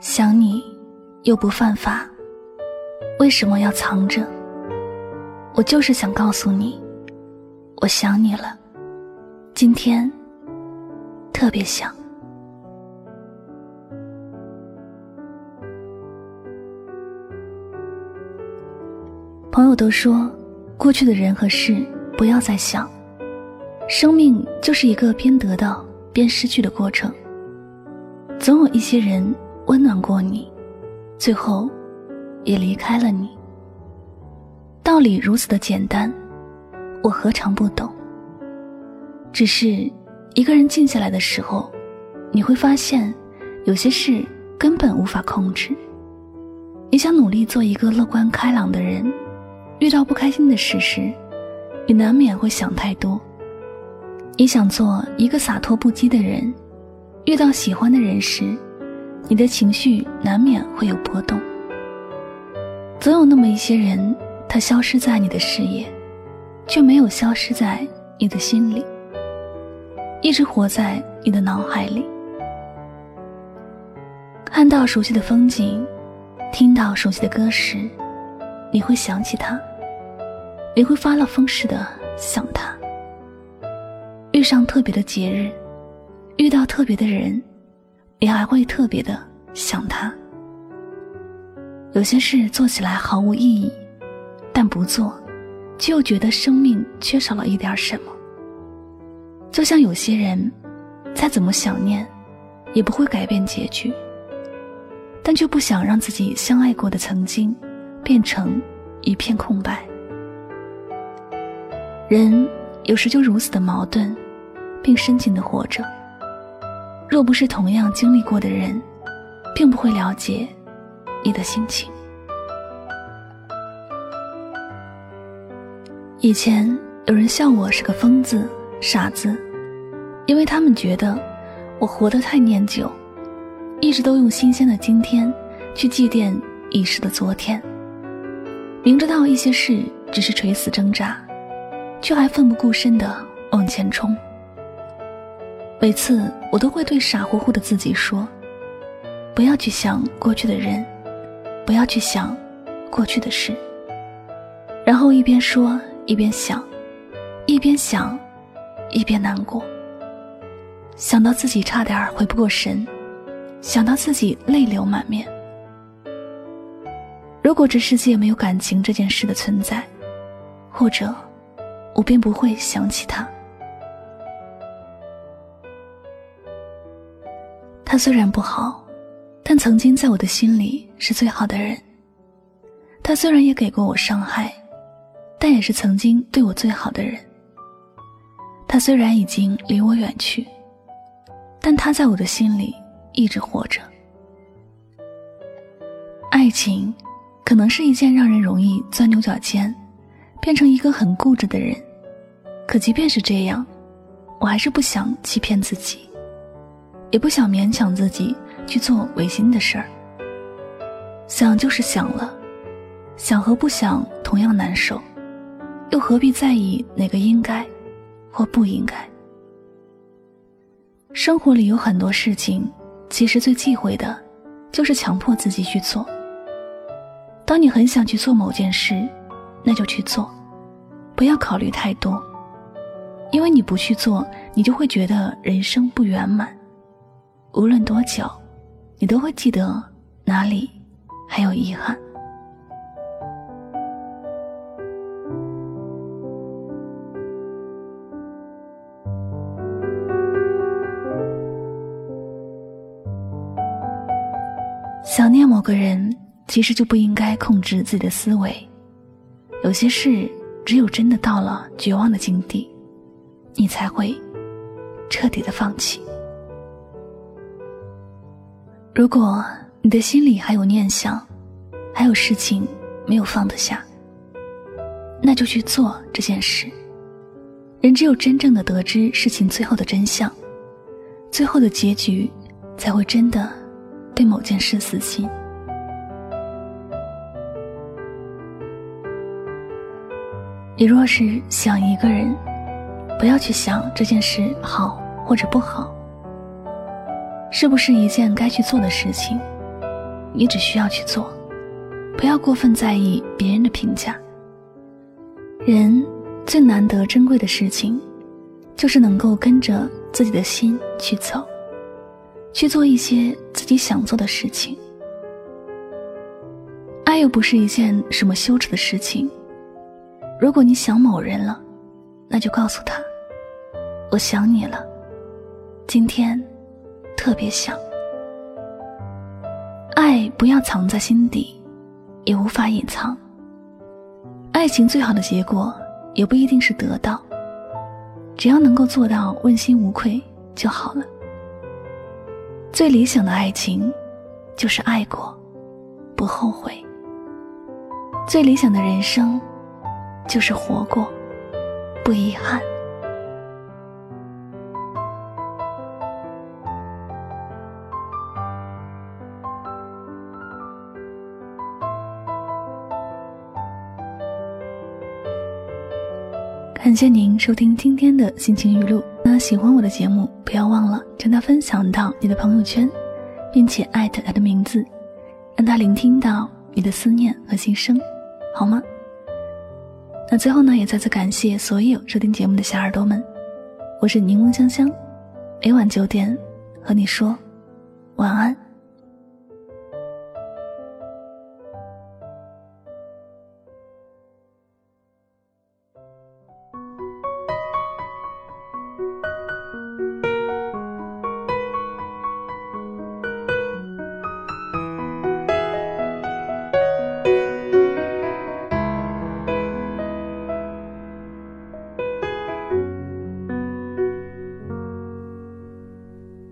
想你，又不犯法，为什么要藏着？我就是想告诉你，我想你了，今天特别想。朋友都说，过去的人和事不要再想，生命就是一个边得到边失去的过程，总有一些人。温暖过你，最后也离开了你。道理如此的简单，我何尝不懂？只是一个人静下来的时候，你会发现，有些事根本无法控制。你想努力做一个乐观开朗的人，遇到不开心的事时，你难免会想太多。你想做一个洒脱不羁的人，遇到喜欢的人时。你的情绪难免会有波动，总有那么一些人，他消失在你的视野，却没有消失在你的心里，一直活在你的脑海里。看到熟悉的风景，听到熟悉的歌时，你会想起他，你会发了疯似的想他。遇上特别的节日，遇到特别的人。你还会特别的想他。有些事做起来毫无意义，但不做，却又觉得生命缺少了一点什么。就像有些人，再怎么想念，也不会改变结局，但却不想让自己相爱过的曾经，变成一片空白。人有时就如此的矛盾，并深情的活着。若不是同样经历过的人，并不会了解你的心情。以前有人笑我是个疯子、傻子，因为他们觉得我活得太念旧，一直都用新鲜的今天去祭奠已逝的昨天。明知道一些事只是垂死挣扎，却还奋不顾身的往前冲。每次我都会对傻乎乎的自己说：“不要去想过去的人，不要去想过去的事。”然后一边说一边想，一边想，一边难过。想到自己差点回不过神，想到自己泪流满面。如果这世界没有感情这件事的存在，或者我便不会想起他。他虽然不好，但曾经在我的心里是最好的人。他虽然也给过我伤害，但也是曾经对我最好的人。他虽然已经离我远去，但他在我的心里一直活着。爱情，可能是一件让人容易钻牛角尖，变成一个很固执的人。可即便是这样，我还是不想欺骗自己。也不想勉强自己去做违心的事儿。想就是想了，想和不想同样难受，又何必在意哪个应该或不应该？生活里有很多事情，其实最忌讳的，就是强迫自己去做。当你很想去做某件事，那就去做，不要考虑太多，因为你不去做，你就会觉得人生不圆满。无论多久，你都会记得哪里还有遗憾。想念某个人，其实就不应该控制自己的思维。有些事只有真的到了绝望的境地，你才会彻底的放弃。如果你的心里还有念想，还有事情没有放得下，那就去做这件事。人只有真正的得知事情最后的真相，最后的结局，才会真的对某件事死心。你若是想一个人，不要去想这件事好或者不好，是不是一件该去做的事情，你只需要去做，不要过分在意别人的评价。人最难得珍贵的事情，就是能够跟着自己的心去走，去做一些自己想做的事情。爱又不是一件什么羞耻的事情。如果你想某人了，那就告诉他，我想你了。今天特别想。爱不要藏在心底，也无法隐藏。爱情最好的结果也不一定是得到，只要能够做到问心无愧就好了。最理想的爱情，就是爱过，不后悔。最理想的人生。就是活过，不遗憾。感谢您收听今天的心情语录。那喜欢我的节目，不要忘了将它分享到你的朋友圈，并且艾特他的名字，让他聆听到你的思念和心声，好吗？那最后呢，也再次感谢所有收听节目的小耳朵们，我是柠檬香香，每晚九点和你说晚安。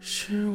是